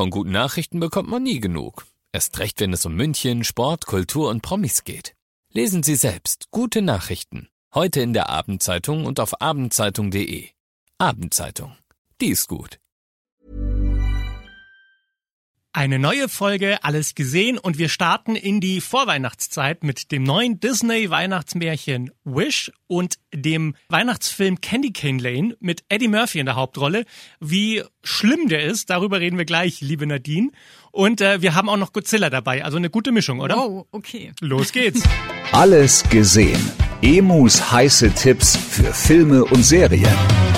Von guten Nachrichten bekommt man nie genug. Erst recht, wenn es um München, Sport, Kultur und Promis geht. Lesen Sie selbst gute Nachrichten. Heute in der Abendzeitung und auf abendzeitung.de. Abendzeitung. Die ist gut. Eine neue Folge, alles gesehen und wir starten in die Vorweihnachtszeit mit dem neuen Disney Weihnachtsmärchen Wish und dem Weihnachtsfilm Candy Cane Lane mit Eddie Murphy in der Hauptrolle. Wie schlimm der ist, darüber reden wir gleich, liebe Nadine. Und äh, wir haben auch noch Godzilla dabei, also eine gute Mischung, oder? Oh, okay. Los geht's. Alles gesehen. Emus heiße Tipps für Filme und Serien.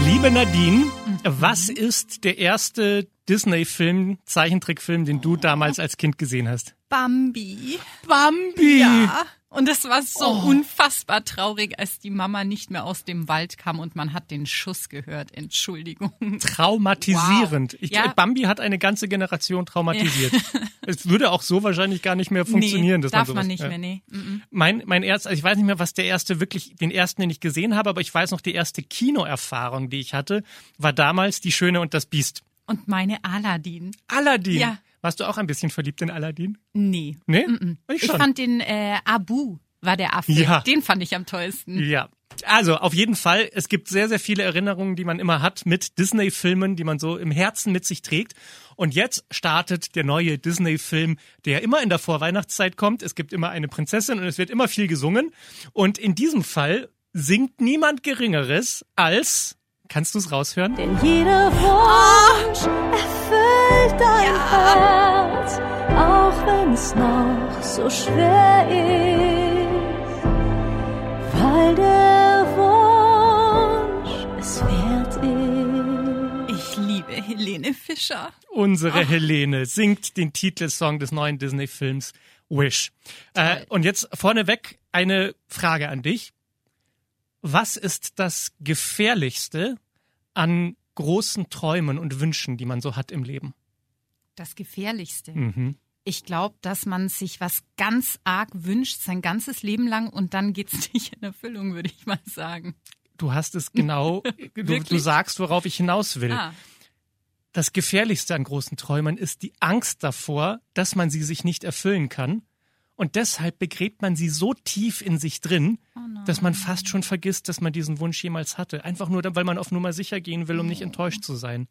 Liebe Nadine, was ist der erste Disney-Film, Zeichentrickfilm, den du damals als Kind gesehen hast? Bambi. Bambi. Ja. Und es war so Oh. unfassbar traurig, als die Mama nicht mehr aus dem Wald kam und man hat den Schuss gehört. Entschuldigung. Traumatisierend. Wow. Ich, Ja. Bambi hat eine ganze Generation traumatisiert. es würde auch so wahrscheinlich gar nicht mehr funktionieren. nee, dass darf man, man, sowas- nicht ja. mehr, nee. Mhm. Mein, mein erster, also ich weiß nicht mehr, was der erste wirklich, den ersten, den ich gesehen habe, aber ich weiß noch, die erste Kinoerfahrung, die ich hatte, war damals Die Schöne und das Biest. Und meine Aladdin. Aladdin. Ja. Warst du auch ein bisschen verliebt in Aladdin? Nee. Nee? Mhm. Ich Ich schon. fand den äh, Abu war der Affe. Ja. Den fand ich am tollsten. Ja. Also, auf jeden Fall, es gibt sehr, sehr viele Erinnerungen, die man immer hat mit Disney-Filmen, die man so im Herzen mit sich trägt. Und jetzt startet der neue Disney-Film, der immer in der Vorweihnachtszeit kommt. Es gibt immer eine Prinzessin und es wird immer viel gesungen. Und in diesem Fall singt niemand Geringeres als, kannst du es raushören? Denn jeder Wunsch erfüllt dein Herz, auch wenn es noch so schwer ist, weil der Wunsch es wert ist. Ich liebe Helene Fischer. Unsere Helene singt den Titelsong des neuen Disney-Films Wish. Äh, und jetzt vorneweg eine Frage an dich. Was ist das Gefährlichste an großen Träumen und Wünschen, die man so hat im Leben? Das Gefährlichste. Mhm. Ich glaube, dass man sich was ganz arg wünscht, sein ganzes Leben lang und dann geht's nicht in Erfüllung, würde ich mal sagen. Du hast es genau, du, du sagst, worauf ich hinaus will. Ah, Das Gefährlichste an großen Träumen ist die Angst davor, dass man sie sich nicht erfüllen kann. Und deshalb begräbt man sie so tief in sich drin, dass man fast schon vergisst, dass man diesen Wunsch jemals hatte. Einfach nur, weil man auf Nummer sicher gehen will, um nicht enttäuscht zu sein.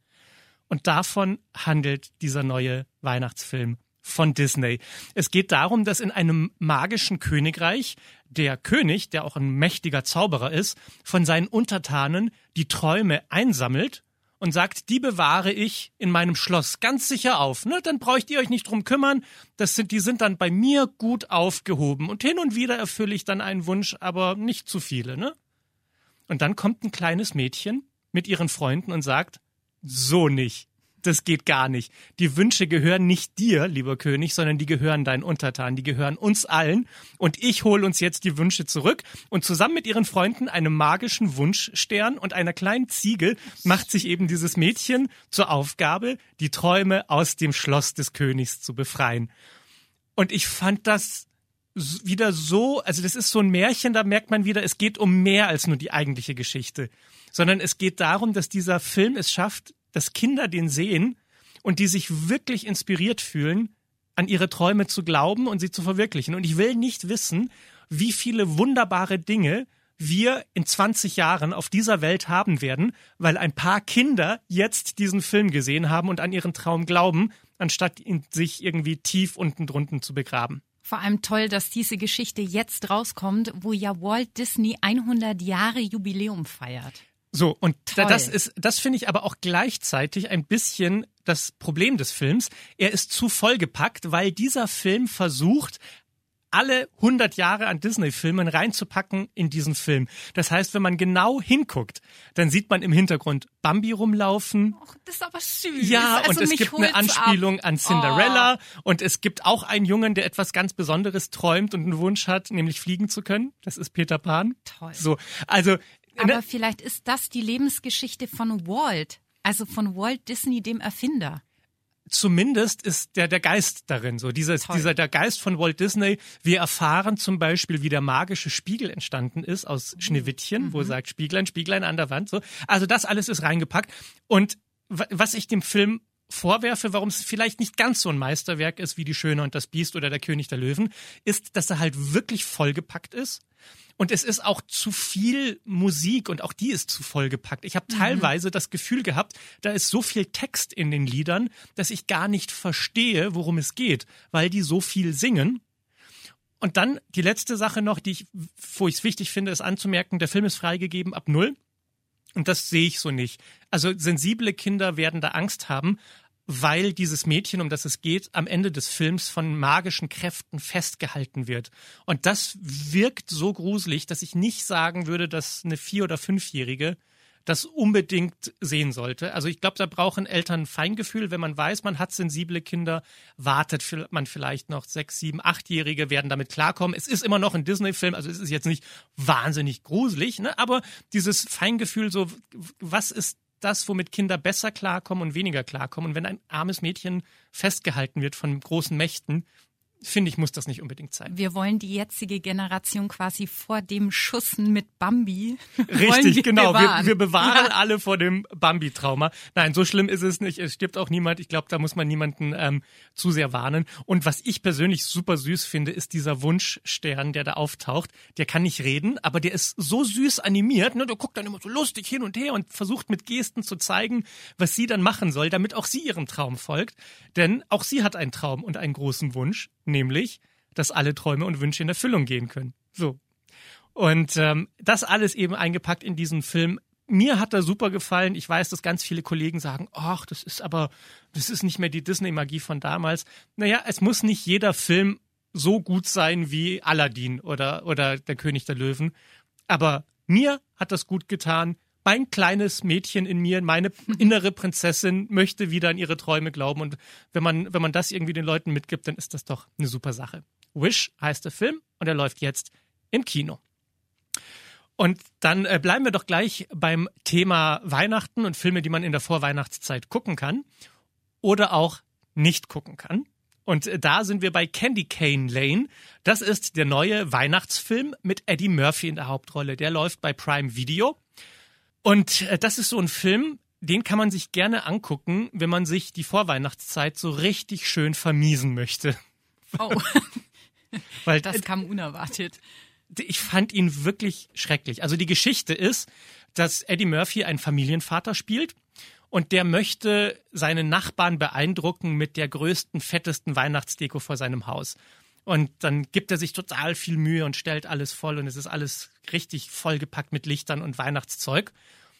Und davon handelt dieser neue Weihnachtsfilm von Disney. Es geht darum, dass in einem magischen Königreich der König, der auch ein mächtiger Zauberer ist, von seinen Untertanen die Träume einsammelt und sagt, die bewahre ich in meinem Schloss ganz sicher auf. Ne? Dann braucht ihr euch nicht drum kümmern. Das sind, die sind dann bei mir gut aufgehoben. Und hin und wieder erfülle ich dann einen Wunsch, aber nicht zu viele. Ne? Und dann kommt ein kleines Mädchen mit ihren Freunden und sagt, so nicht. Das geht gar nicht. Die Wünsche gehören nicht dir, lieber König, sondern die gehören deinen Untertanen, die gehören uns allen. Und ich hole uns jetzt die Wünsche zurück. Und zusammen mit ihren Freunden, einem magischen Wunschstern und einer kleinen Ziege, macht sich eben dieses Mädchen zur Aufgabe, die Träume aus dem Schloss des Königs zu befreien. Und ich fand das wieder so, also das ist so ein Märchen, da merkt man wieder, es geht um mehr als nur die eigentliche Geschichte, sondern es geht darum, dass dieser Film es schafft, dass Kinder den sehen und die sich wirklich inspiriert fühlen, an ihre Träume zu glauben und sie zu verwirklichen. Und ich will nicht wissen, wie viele wunderbare Dinge wir in 20 Jahren auf dieser Welt haben werden, weil ein paar Kinder jetzt diesen Film gesehen haben und an ihren Traum glauben, anstatt ihn sich irgendwie tief unten drunten zu begraben. Vor allem toll, dass diese Geschichte jetzt rauskommt, wo ja Walt Disney 100 Jahre Jubiläum feiert. So, und Toll. das ist, das finde ich aber auch gleichzeitig ein bisschen das Problem des Films. Er ist zu vollgepackt, weil dieser Film versucht, alle 100 Jahre an Disney-Filmen reinzupacken in diesen Film. Das heißt, wenn man genau hinguckt, dann sieht man im Hintergrund Bambi rumlaufen. Och, das ist aber süß. Ja, also und es gibt eine Anspielung ab. an Cinderella und es gibt auch einen Jungen, der etwas ganz Besonderes träumt und einen Wunsch hat, nämlich fliegen zu können. Das ist Peter Pan. Toll. So, also Aber ne, vielleicht ist das die Lebensgeschichte von Walt, also von Walt Disney, dem Erfinder. Zumindest ist der, der Geist darin, so dieses, dieser, der Geist von Walt Disney. Wir erfahren zum Beispiel, wie der magische Spiegel entstanden ist aus Schneewittchen, mhm. wo er sagt Spieglein, Spieglein an der Wand, so. Also das alles ist reingepackt. Und was ich dem Film vorwerfe, warum es vielleicht nicht ganz so ein Meisterwerk ist wie Die Schöne und das Biest oder Der König der Löwen, ist, dass er halt wirklich vollgepackt ist. Und es ist auch zu viel Musik und auch die ist zu vollgepackt. Ich habe mhm. teilweise das Gefühl gehabt, da ist so viel Text in den Liedern, dass ich gar nicht verstehe, worum es geht, weil die so viel singen. Und dann die letzte Sache noch, die ich, wo ich es wichtig finde, ist anzumerken, der Film ist freigegeben ab null. Und das sehe ich so nicht. Also sensible Kinder werden da Angst haben, weil dieses Mädchen, um das es geht, am Ende des Films von magischen Kräften festgehalten wird. Und das wirkt so gruselig, dass ich nicht sagen würde, dass eine Vier- oder Fünfjährige das unbedingt sehen sollte. Also ich glaube, da brauchen Eltern Feingefühl. Wenn man weiß, man hat sensible Kinder, wartet man vielleicht noch sechs, sieben, achtjährige werden damit klarkommen. Es ist immer noch ein Disney-Film, also es ist jetzt nicht wahnsinnig gruselig, ne? aber dieses Feingefühl, so was ist das, womit Kinder besser klarkommen und weniger klarkommen. Und wenn ein armes Mädchen festgehalten wird von großen Mächten, finde ich, muss das nicht unbedingt sein. Wir wollen die jetzige Generation quasi vor dem Schussen mit Bambi. Richtig, wir genau. Bewahren. Wir, wir bewahren ja. alle vor dem Bambi-Trauma. Nein, so schlimm ist es nicht. Es stirbt auch niemand. Ich glaube, da muss man niemanden ähm, zu sehr warnen. Und was ich persönlich super süß finde, ist dieser Wunschstern, der da auftaucht. Der kann nicht reden, aber der ist so süß animiert. Ne? Der guckt dann immer so lustig hin und her und versucht mit Gesten zu zeigen, was sie dann machen soll, damit auch sie ihrem Traum folgt. Denn auch sie hat einen Traum und einen großen Wunsch nämlich, dass alle Träume und Wünsche in Erfüllung gehen können. So. Und ähm, das alles eben eingepackt in diesen Film. Mir hat er super gefallen. Ich weiß, dass ganz viele Kollegen sagen, ach, das ist aber, das ist nicht mehr die Disney-Magie von damals. Naja, es muss nicht jeder Film so gut sein wie Aladdin oder, oder Der König der Löwen. Aber mir hat das gut getan mein kleines Mädchen in mir, meine innere Prinzessin möchte wieder an ihre Träume glauben. Und wenn man, wenn man das irgendwie den Leuten mitgibt, dann ist das doch eine super Sache. Wish heißt der Film und er läuft jetzt im Kino. Und dann äh, bleiben wir doch gleich beim Thema Weihnachten und Filme, die man in der Vorweihnachtszeit gucken kann oder auch nicht gucken kann. Und äh, da sind wir bei Candy Cane Lane. Das ist der neue Weihnachtsfilm mit Eddie Murphy in der Hauptrolle. Der läuft bei Prime Video. Und äh, das ist so ein Film, den kann man sich gerne angucken, wenn man sich die Vorweihnachtszeit so richtig schön vermiesen möchte. Oh. Weil das kam unerwartet. Ich fand ihn wirklich schrecklich. Also die Geschichte ist, dass Eddie Murphy einen Familienvater spielt und der möchte seine Nachbarn beeindrucken mit der größten, fettesten Weihnachtsdeko vor seinem Haus. Und dann gibt er sich total viel Mühe und stellt alles voll und es ist alles richtig vollgepackt mit Lichtern und Weihnachtszeug.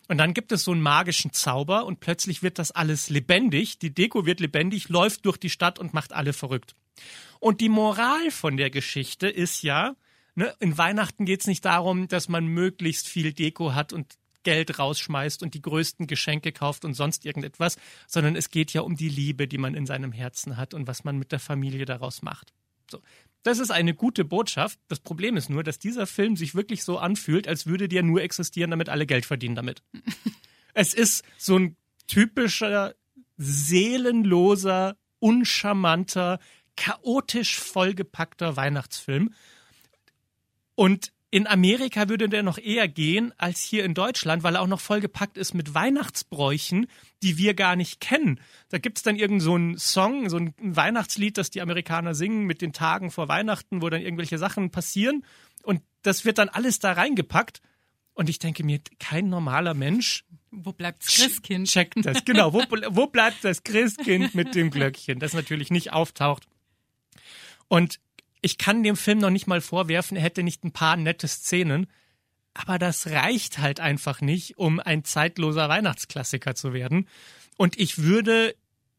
Und dann gibt es so einen magischen Zauber und plötzlich wird das alles lebendig. Die Deko wird lebendig, läuft durch die Stadt und macht alle verrückt. Und die Moral von der Geschichte ist ja, ne, in Weihnachten geht es nicht darum, dass man möglichst viel Deko hat und Geld rausschmeißt und die größten Geschenke kauft und sonst irgendetwas, sondern es geht ja um die Liebe, die man in seinem Herzen hat und was man mit der Familie daraus macht. So. Das ist eine gute Botschaft. Das Problem ist nur, dass dieser Film sich wirklich so anfühlt, als würde der nur existieren, damit alle Geld verdienen damit. es ist so ein typischer, seelenloser, uncharmanter, chaotisch vollgepackter Weihnachtsfilm. Und in Amerika würde der noch eher gehen als hier in Deutschland, weil er auch noch vollgepackt ist mit Weihnachtsbräuchen, die wir gar nicht kennen. Da gibt's dann irgend so einen Song, so ein Weihnachtslied, das die Amerikaner singen mit den Tagen vor Weihnachten, wo dann irgendwelche Sachen passieren. Und das wird dann alles da reingepackt. Und ich denke mir, kein normaler Mensch. Wo bleibt das Christkind? Checkt das, genau. Wo, wo bleibt das Christkind mit dem Glöckchen, das natürlich nicht auftaucht? Und ich kann dem Film noch nicht mal vorwerfen, er hätte nicht ein paar nette Szenen, aber das reicht halt einfach nicht, um ein zeitloser Weihnachtsklassiker zu werden. Und ich würde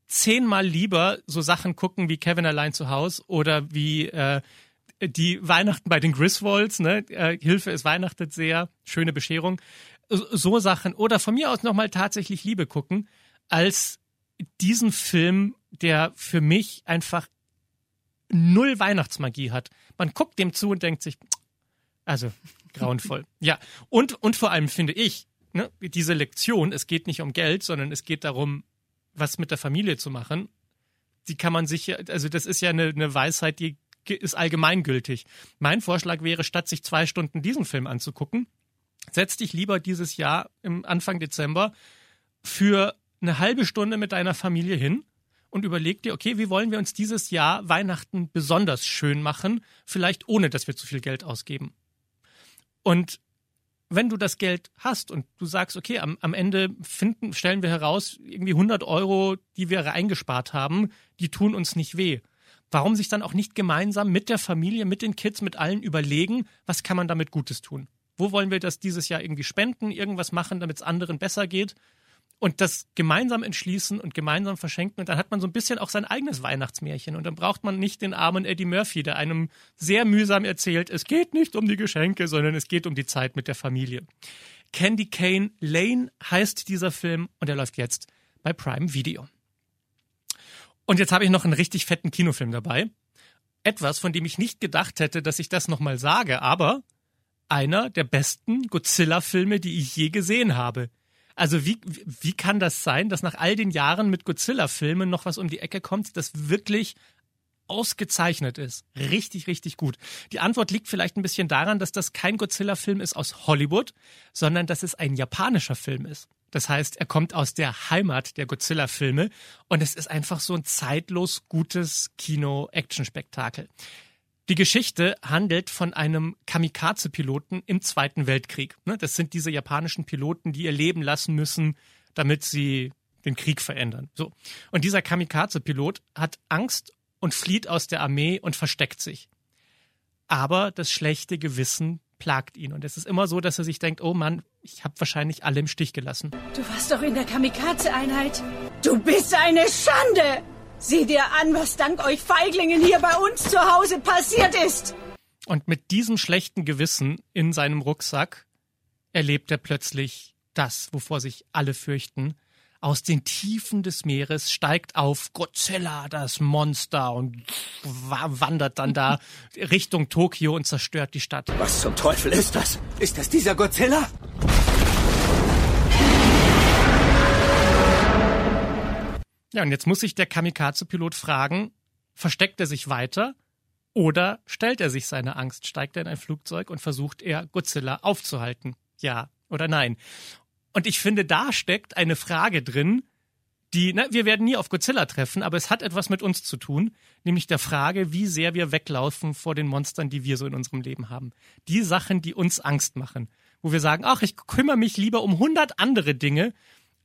zehnmal lieber so Sachen gucken wie Kevin allein zu Hause oder wie äh, die Weihnachten bei den Griswolds, ne? Äh, Hilfe, es weihnachtet sehr, schöne Bescherung. So Sachen. Oder von mir aus nochmal tatsächlich Liebe gucken, als diesen Film, der für mich einfach null Weihnachtsmagie hat. Man guckt dem zu und denkt sich, also grauenvoll. ja, und, und vor allem finde ich, ne, diese Lektion, es geht nicht um Geld, sondern es geht darum, was mit der Familie zu machen. die kann man sich, also das ist ja eine, eine Weisheit, die ist allgemeingültig. Mein Vorschlag wäre, statt sich zwei Stunden diesen Film anzugucken, setz dich lieber dieses Jahr im Anfang Dezember für eine halbe Stunde mit deiner Familie hin und überleg dir, okay, wie wollen wir uns dieses Jahr Weihnachten besonders schön machen, vielleicht ohne, dass wir zu viel Geld ausgeben. Und wenn du das Geld hast und du sagst, okay, am, am Ende finden, stellen wir heraus, irgendwie 100 Euro, die wir eingespart haben, die tun uns nicht weh. Warum sich dann auch nicht gemeinsam mit der Familie, mit den Kids, mit allen überlegen, was kann man damit Gutes tun? Wo wollen wir das dieses Jahr irgendwie spenden, irgendwas machen, damit es anderen besser geht? Und das gemeinsam entschließen und gemeinsam verschenken. Und dann hat man so ein bisschen auch sein eigenes Weihnachtsmärchen. Und dann braucht man nicht den armen Eddie Murphy, der einem sehr mühsam erzählt, es geht nicht um die Geschenke, sondern es geht um die Zeit mit der Familie. Candy Kane Lane heißt dieser Film und er läuft jetzt bei Prime Video. Und jetzt habe ich noch einen richtig fetten Kinofilm dabei. Etwas, von dem ich nicht gedacht hätte, dass ich das nochmal sage, aber einer der besten Godzilla-Filme, die ich je gesehen habe. Also wie, wie kann das sein, dass nach all den Jahren mit Godzilla-Filmen noch was um die Ecke kommt, das wirklich ausgezeichnet ist. Richtig, richtig gut. Die Antwort liegt vielleicht ein bisschen daran, dass das kein Godzilla-Film ist aus Hollywood, sondern dass es ein japanischer Film ist. Das heißt, er kommt aus der Heimat der Godzilla-Filme und es ist einfach so ein zeitlos gutes Kino-Action-Spektakel. Die Geschichte handelt von einem Kamikaze-Piloten im Zweiten Weltkrieg. Ne, das sind diese japanischen Piloten, die ihr Leben lassen müssen, damit sie den Krieg verändern. So. Und dieser Kamikaze-Pilot hat Angst und flieht aus der Armee und versteckt sich. Aber das schlechte Gewissen plagt ihn. Und es ist immer so, dass er sich denkt, oh Mann, ich habe wahrscheinlich alle im Stich gelassen. Du warst doch in der Kamikaze-Einheit. Du bist eine Schande! Sieh dir an, was dank euch Feiglingen hier bei uns zu Hause passiert ist. Und mit diesem schlechten Gewissen in seinem Rucksack erlebt er plötzlich das, wovor sich alle fürchten. Aus den Tiefen des Meeres steigt auf Godzilla, das Monster, und wandert dann da Richtung Tokio und zerstört die Stadt. Was zum Teufel ist das? Ist das dieser Godzilla? Ja, und jetzt muss sich der Kamikaze-Pilot fragen, versteckt er sich weiter oder stellt er sich seine Angst, steigt er in ein Flugzeug und versucht er Godzilla aufzuhalten? Ja oder nein? Und ich finde, da steckt eine Frage drin, die, na, wir werden nie auf Godzilla treffen, aber es hat etwas mit uns zu tun, nämlich der Frage, wie sehr wir weglaufen vor den Monstern, die wir so in unserem Leben haben. Die Sachen, die uns Angst machen, wo wir sagen, ach, ich kümmere mich lieber um hundert andere Dinge,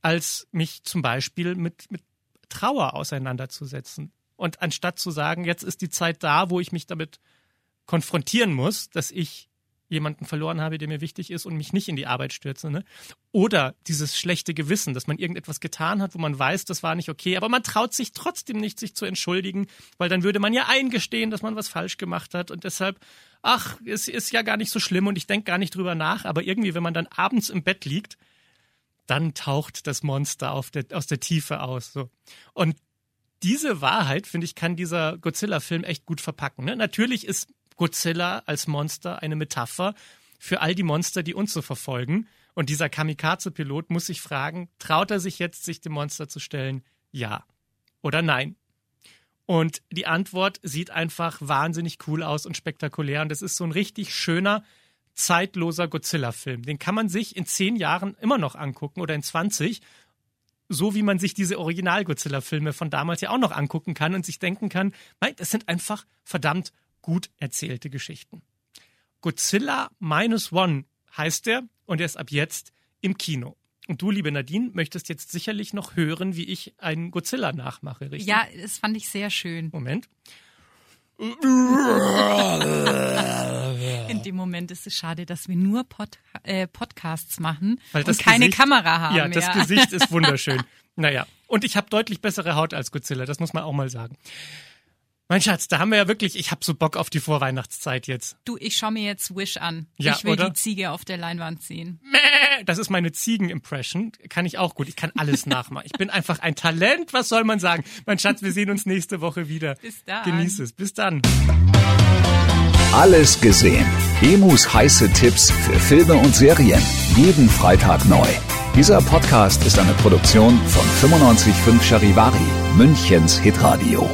als mich zum Beispiel mit, mit Trauer auseinanderzusetzen. Und anstatt zu sagen, jetzt ist die Zeit da, wo ich mich damit konfrontieren muss, dass ich jemanden verloren habe, der mir wichtig ist und mich nicht in die Arbeit stürze. Ne? Oder dieses schlechte Gewissen, dass man irgendetwas getan hat, wo man weiß, das war nicht okay, aber man traut sich trotzdem nicht, sich zu entschuldigen, weil dann würde man ja eingestehen, dass man was falsch gemacht hat und deshalb, ach, es ist ja gar nicht so schlimm und ich denke gar nicht drüber nach, aber irgendwie, wenn man dann abends im Bett liegt, dann taucht das Monster der, aus der Tiefe aus. So. Und diese Wahrheit, finde ich, kann dieser Godzilla-Film echt gut verpacken. Ne? Natürlich ist Godzilla als Monster eine Metapher für all die Monster, die uns so verfolgen. Und dieser Kamikaze-Pilot muss sich fragen, traut er sich jetzt, sich dem Monster zu stellen? Ja oder nein? Und die Antwort sieht einfach wahnsinnig cool aus und spektakulär. Und es ist so ein richtig schöner, zeitloser Godzilla-Film. Den kann man sich in zehn Jahren immer noch angucken oder in 20 so wie man sich diese Original-Godzilla-Filme von damals ja auch noch angucken kann und sich denken kann, nein, das sind einfach verdammt gut erzählte Geschichten. Godzilla Minus One heißt er und er ist ab jetzt im Kino. Und du, liebe Nadine, möchtest jetzt sicherlich noch hören, wie ich einen Godzilla nachmache, richtig? Ja, das fand ich sehr schön. Moment. In dem Moment ist es schade, dass wir nur Pod, äh, Podcasts machen und keine Gesicht, Kamera haben. Ja, das ja. Gesicht ist wunderschön. naja, und ich habe deutlich bessere Haut als Godzilla, das muss man auch mal sagen. Mein Schatz, da haben wir ja wirklich, ich habe so Bock auf die Vorweihnachtszeit jetzt. Du, ich schaue mir jetzt Wish an. Ja, ich will oder? die Ziege auf der Leinwand sehen. Das ist meine Ziegen-Impression. Kann ich auch gut. Ich kann alles nachmachen. Ich bin einfach ein Talent. Was soll man sagen? Mein Schatz, wir sehen uns nächste Woche wieder. Bis dann. Genieß es. Bis dann. Alles gesehen. Emus heiße Tipps für Filme und Serien. Jeden Freitag neu. Dieser Podcast ist eine Produktion von 955 Charivari. Münchens Hitradio.